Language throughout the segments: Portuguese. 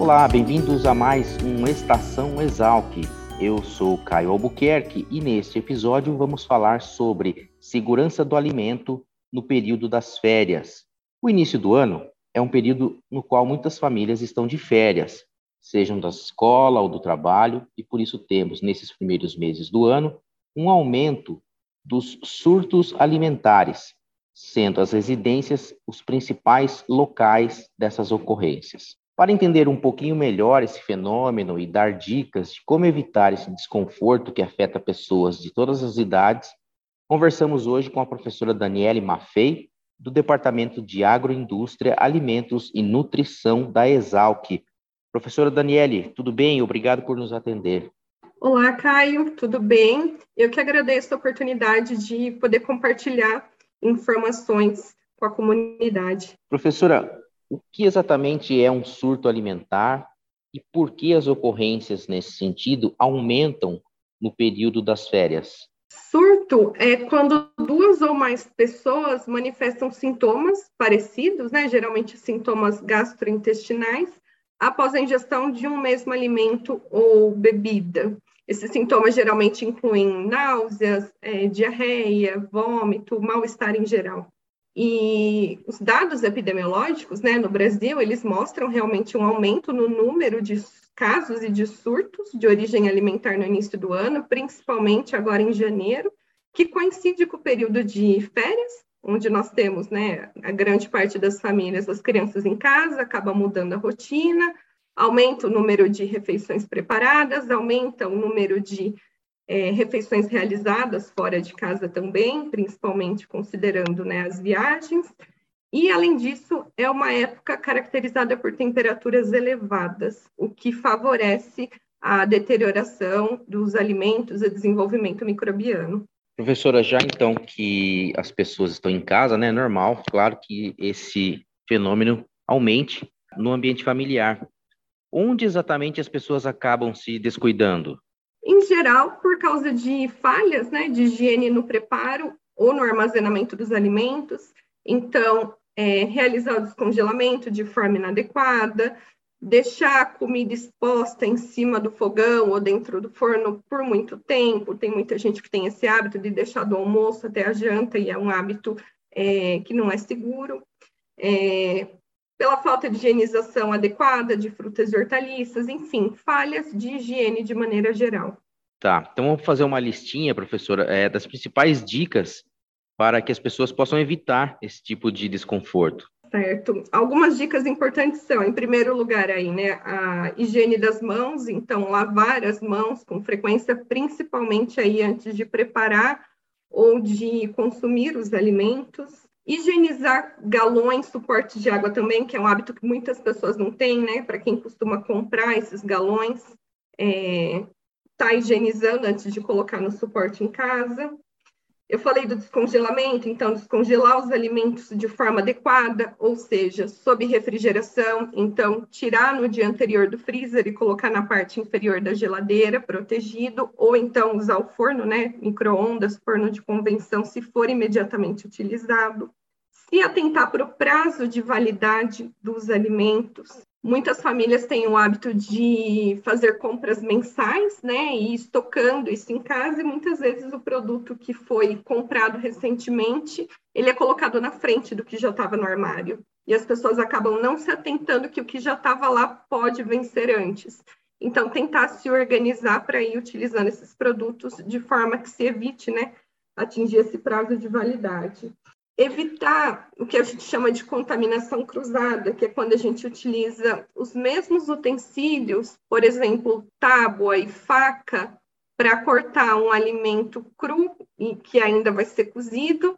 Olá, bem-vindos a mais um Estação Exalc. Eu sou Caio Albuquerque e neste episódio vamos falar sobre segurança do alimento no período das férias. O início do ano é um período no qual muitas famílias estão de férias, sejam da escola ou do trabalho, e por isso temos, nesses primeiros meses do ano, um aumento dos surtos alimentares, sendo as residências os principais locais dessas ocorrências. Para entender um pouquinho melhor esse fenômeno e dar dicas de como evitar esse desconforto que afeta pessoas de todas as idades, conversamos hoje com a professora Daniele Maffei, do Departamento de Agroindústria, Alimentos e Nutrição da Exalc. Professora Daniele, tudo bem? Obrigado por nos atender. Olá, Caio, tudo bem? Eu que agradeço a oportunidade de poder compartilhar informações com a comunidade. Professora, o que exatamente é um surto alimentar e por que as ocorrências nesse sentido aumentam no período das férias? Surto é quando duas ou mais pessoas manifestam sintomas parecidos, né, geralmente sintomas gastrointestinais, após a ingestão de um mesmo alimento ou bebida. Esses sintomas geralmente incluem náuseas, é, diarreia, vômito, mal-estar em geral. E os dados epidemiológicos, né, no Brasil, eles mostram realmente um aumento no número de casos e de surtos de origem alimentar no início do ano, principalmente agora em janeiro, que coincide com o período de férias, onde nós temos, né, a grande parte das famílias, as crianças em casa, acaba mudando a rotina, aumenta o número de refeições preparadas, aumenta o número de é, refeições realizadas fora de casa também, principalmente considerando né, as viagens. E, além disso, é uma época caracterizada por temperaturas elevadas, o que favorece a deterioração dos alimentos e desenvolvimento microbiano. Professora, já então que as pessoas estão em casa, né, é normal, claro que esse fenômeno aumente no ambiente familiar. Onde exatamente as pessoas acabam se descuidando? Em geral, por causa de falhas né, de higiene no preparo ou no armazenamento dos alimentos. Então, é, realizar o descongelamento de forma inadequada, deixar a comida exposta em cima do fogão ou dentro do forno por muito tempo. Tem muita gente que tem esse hábito de deixar do almoço até a janta, e é um hábito é, que não é seguro. É, pela falta de higienização adequada de frutas e hortaliças, enfim, falhas de higiene de maneira geral. Tá, então vamos fazer uma listinha, professora, é, das principais dicas para que as pessoas possam evitar esse tipo de desconforto. Certo. Algumas dicas importantes são, em primeiro lugar, aí, né, a higiene das mãos, então lavar as mãos com frequência, principalmente aí antes de preparar ou de consumir os alimentos. Higienizar galões, suportes de água também, que é um hábito que muitas pessoas não têm, né? Para quem costuma comprar esses galões, é, tá higienizando antes de colocar no suporte em casa. Eu falei do descongelamento, então, descongelar os alimentos de forma adequada, ou seja, sob refrigeração, então, tirar no dia anterior do freezer e colocar na parte inferior da geladeira, protegido, ou então usar o forno, né, micro-ondas, forno de convenção, se for imediatamente utilizado se atentar para o prazo de validade dos alimentos. Muitas famílias têm o hábito de fazer compras mensais, né, e estocando isso em casa, e muitas vezes o produto que foi comprado recentemente, ele é colocado na frente do que já estava no armário. E as pessoas acabam não se atentando que o que já estava lá pode vencer antes. Então, tentar se organizar para ir utilizando esses produtos de forma que se evite, né, atingir esse prazo de validade evitar o que a gente chama de contaminação cruzada, que é quando a gente utiliza os mesmos utensílios, por exemplo, tábua e faca, para cortar um alimento cru e que ainda vai ser cozido,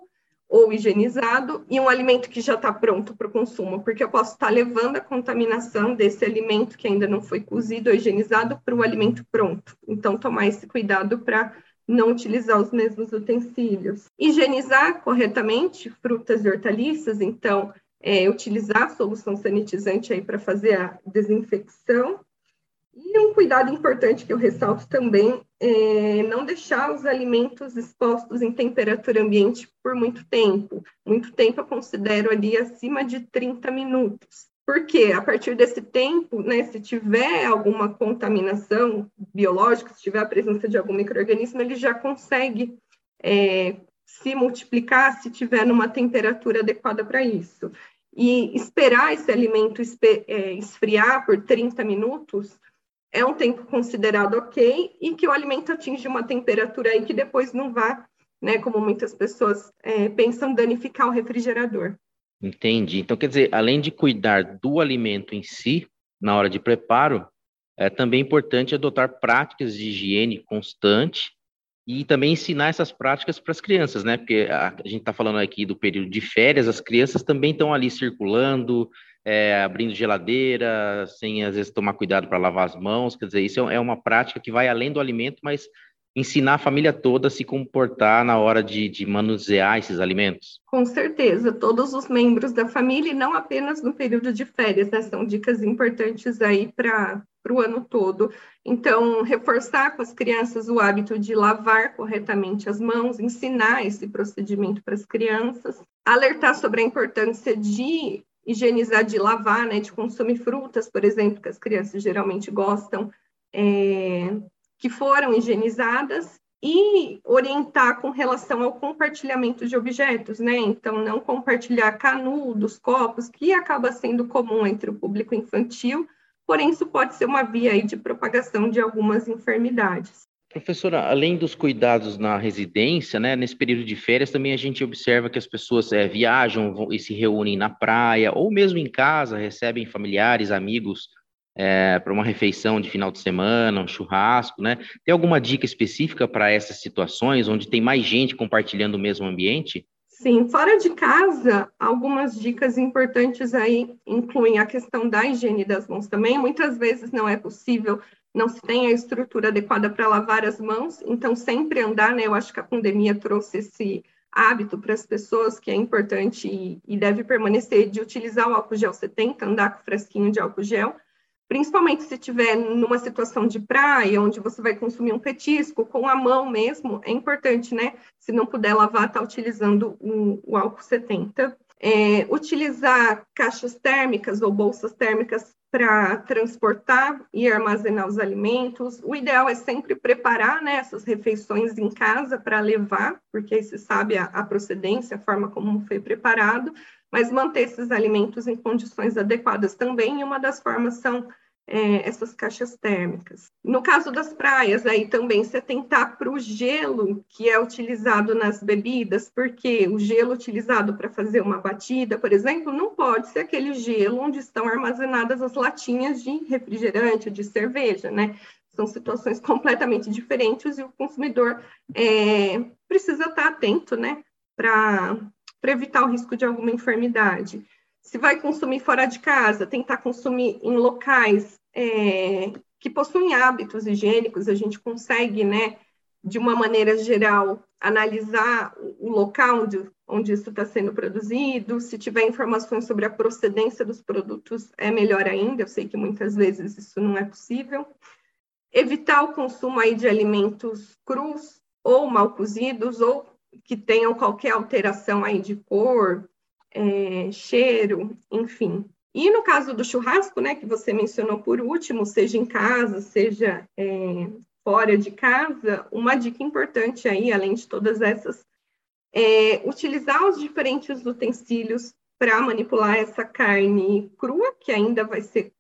ou higienizado e um alimento que já está pronto para o consumo, porque eu posso estar tá levando a contaminação desse alimento que ainda não foi cozido ou higienizado para o alimento pronto. Então, tomar esse cuidado para não utilizar os mesmos utensílios. Higienizar corretamente frutas e hortaliças, então, é, utilizar solução sanitizante aí para fazer a desinfecção e um cuidado importante que eu ressalto também é não deixar os alimentos expostos em temperatura ambiente por muito tempo. Muito tempo eu considero ali acima de 30 minutos. Porque a partir desse tempo, né, se tiver alguma contaminação biológica, se tiver a presença de algum microorganismo, ele já consegue é, se multiplicar se tiver numa temperatura adequada para isso. E esperar esse alimento é, esfriar por 30 minutos é um tempo considerado ok e que o alimento atinge uma temperatura aí que depois não vá, né, como muitas pessoas é, pensam, danificar o refrigerador. Entendi. Então, quer dizer, além de cuidar do alimento em si, na hora de preparo, é também importante adotar práticas de higiene constante e também ensinar essas práticas para as crianças, né? Porque a, gente está falando aqui do período de férias, as crianças também estão ali circulando, é, abrindo geladeira, sem às vezes tomar cuidado para lavar as mãos. Quer dizer, isso é, é uma prática que vai além do alimento, mas ensinar a família toda a se comportar na hora de, de, manusear esses alimentos? Com certeza, todos os membros da família, e não apenas no período de férias, né? São dicas importantes aí para o ano todo. Então, reforçar com as crianças o hábito de lavar corretamente as mãos, ensinar esse procedimento para as crianças, alertar sobre a importância de higienizar de lavar, né, de consumir frutas, por exemplo, que as crianças geralmente gostam, é, que foram higienizadas, e orientar com relação ao compartilhamento de objetos, né? Então, não compartilhar canudos, copos, que acaba sendo comum entre o público infantil, porém, isso pode ser uma via de propagação de algumas enfermidades. Professora, além dos cuidados na residência, né, nesse período de férias também a gente observa que as pessoas é, viajam e se reúnem na praia ou mesmo em casa, recebem familiares, amigos é, para uma refeição de final de semana, um churrasco, né? Tem alguma dica específica para essas situações onde tem mais gente compartilhando o mesmo ambiente? Sim, fora de casa, algumas dicas importantes aí incluem a questão da higiene das mãos também. Muitas vezes não é possível não se tem a estrutura adequada para lavar as mãos, então sempre andar, né? Eu acho que a pandemia trouxe esse hábito para as pessoas que é importante e, e, deve permanecer de utilizar o álcool gel 70, andar com fresquinho de álcool gel, principalmente se estiver numa situação de praia, onde você vai consumir um petisco com a mão mesmo, é importante, né? Se não puder lavar, tá utilizando o, o álcool 70. É, utilizar caixas térmicas ou bolsas térmicas para transportar e armazenar os alimentos. O ideal é sempre preparar né, essas refeições em casa para levar, porque aí se sabe a, a procedência, a forma como foi preparado, mas manter esses alimentos em condições adequadas também. E uma das formas são é, essas caixas térmicas. No caso das praias, aí também se atentar para o gelo que é utilizado nas bebidas, porque o gelo utilizado para fazer uma batida, por exemplo, não pode ser aquele gelo onde estão armazenadas as latinhas de refrigerante ou de cerveja, né? São situações completamente diferentes e o consumidor é, precisa estar atento, né, para evitar o risco de alguma enfermidade. Se vai consumir fora de casa, tentar consumir em locais é, que possuem hábitos higiênicos, a gente consegue, né, de uma maneira geral, analisar o local onde, onde isso está sendo produzido. Se tiver informações sobre a procedência dos produtos, é melhor ainda. Eu sei que muitas vezes isso não é possível. Evitar o consumo aí de alimentos crus ou mal cozidos ou que tenham qualquer alteração aí de cor, é, cheiro, enfim. E no caso do churrasco, né, que você mencionou por último, seja em casa, seja é, fora de casa, uma dica importante aí, além de todas essas, é utilizar os diferentes utensílios para manipular essa carne crua, que ainda vai ser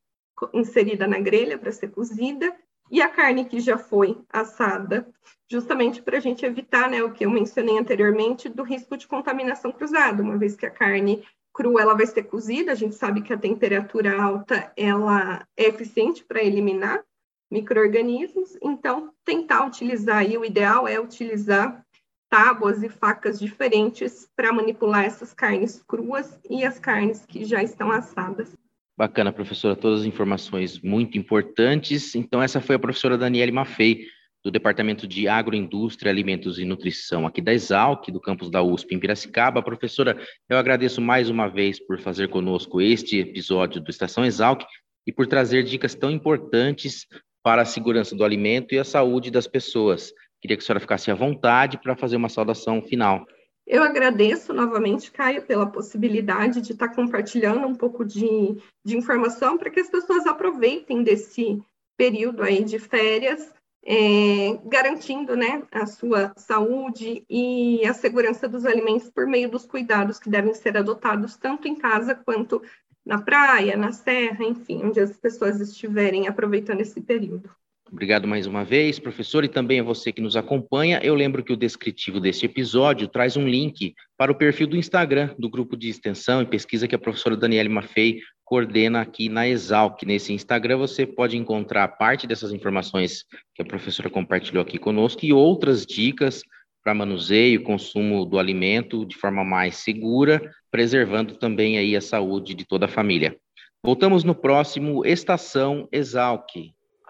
inserida na grelha para ser cozida, e a carne que já foi assada, justamente para a gente evitar né, o que eu mencionei anteriormente do risco de contaminação cruzada, uma vez que a carne crua ela vai ser cozida, a gente sabe que a temperatura alta ela é eficiente para eliminar micro-organismos, então tentar utilizar aí, o ideal é utilizar tábuas e facas diferentes para manipular essas carnes cruas e as carnes que já estão assadas. Bacana, professora, todas as informações muito importantes. Então, essa foi a professora Daniele Maffei, do Departamento de Agroindústria, Alimentos e Nutrição, aqui da Exalc, do campus da USP em Piracicaba. Professora, eu agradeço mais uma vez por fazer conosco este episódio do Estação Exalc e por trazer dicas tão importantes para a segurança do alimento e a saúde das pessoas. Queria que a senhora ficasse à vontade para fazer uma saudação final. Eu agradeço novamente, Caio, pela possibilidade de estar compartilhando um pouco de, de informação para que as pessoas aproveitem desse período aí de férias é, garantindo né, a sua saúde e a segurança dos alimentos por meio dos cuidados que devem ser adotados tanto em casa quanto na praia, na serra, enfim, onde as pessoas estiverem aproveitando esse período. Obrigado mais uma vez, professor, e também a você que nos acompanha. Eu lembro que o descritivo deste episódio traz um link para o perfil do Instagram do grupo de extensão e pesquisa que a professora Daniele Maffei coordena aqui na Exalc. Nesse Instagram você pode encontrar parte dessas informações que a professora compartilhou aqui conosco e outras dicas para manuseio e consumo do alimento de forma mais segura, preservando também aí a saúde de toda a família. Voltamos no próximo Estação Exalc.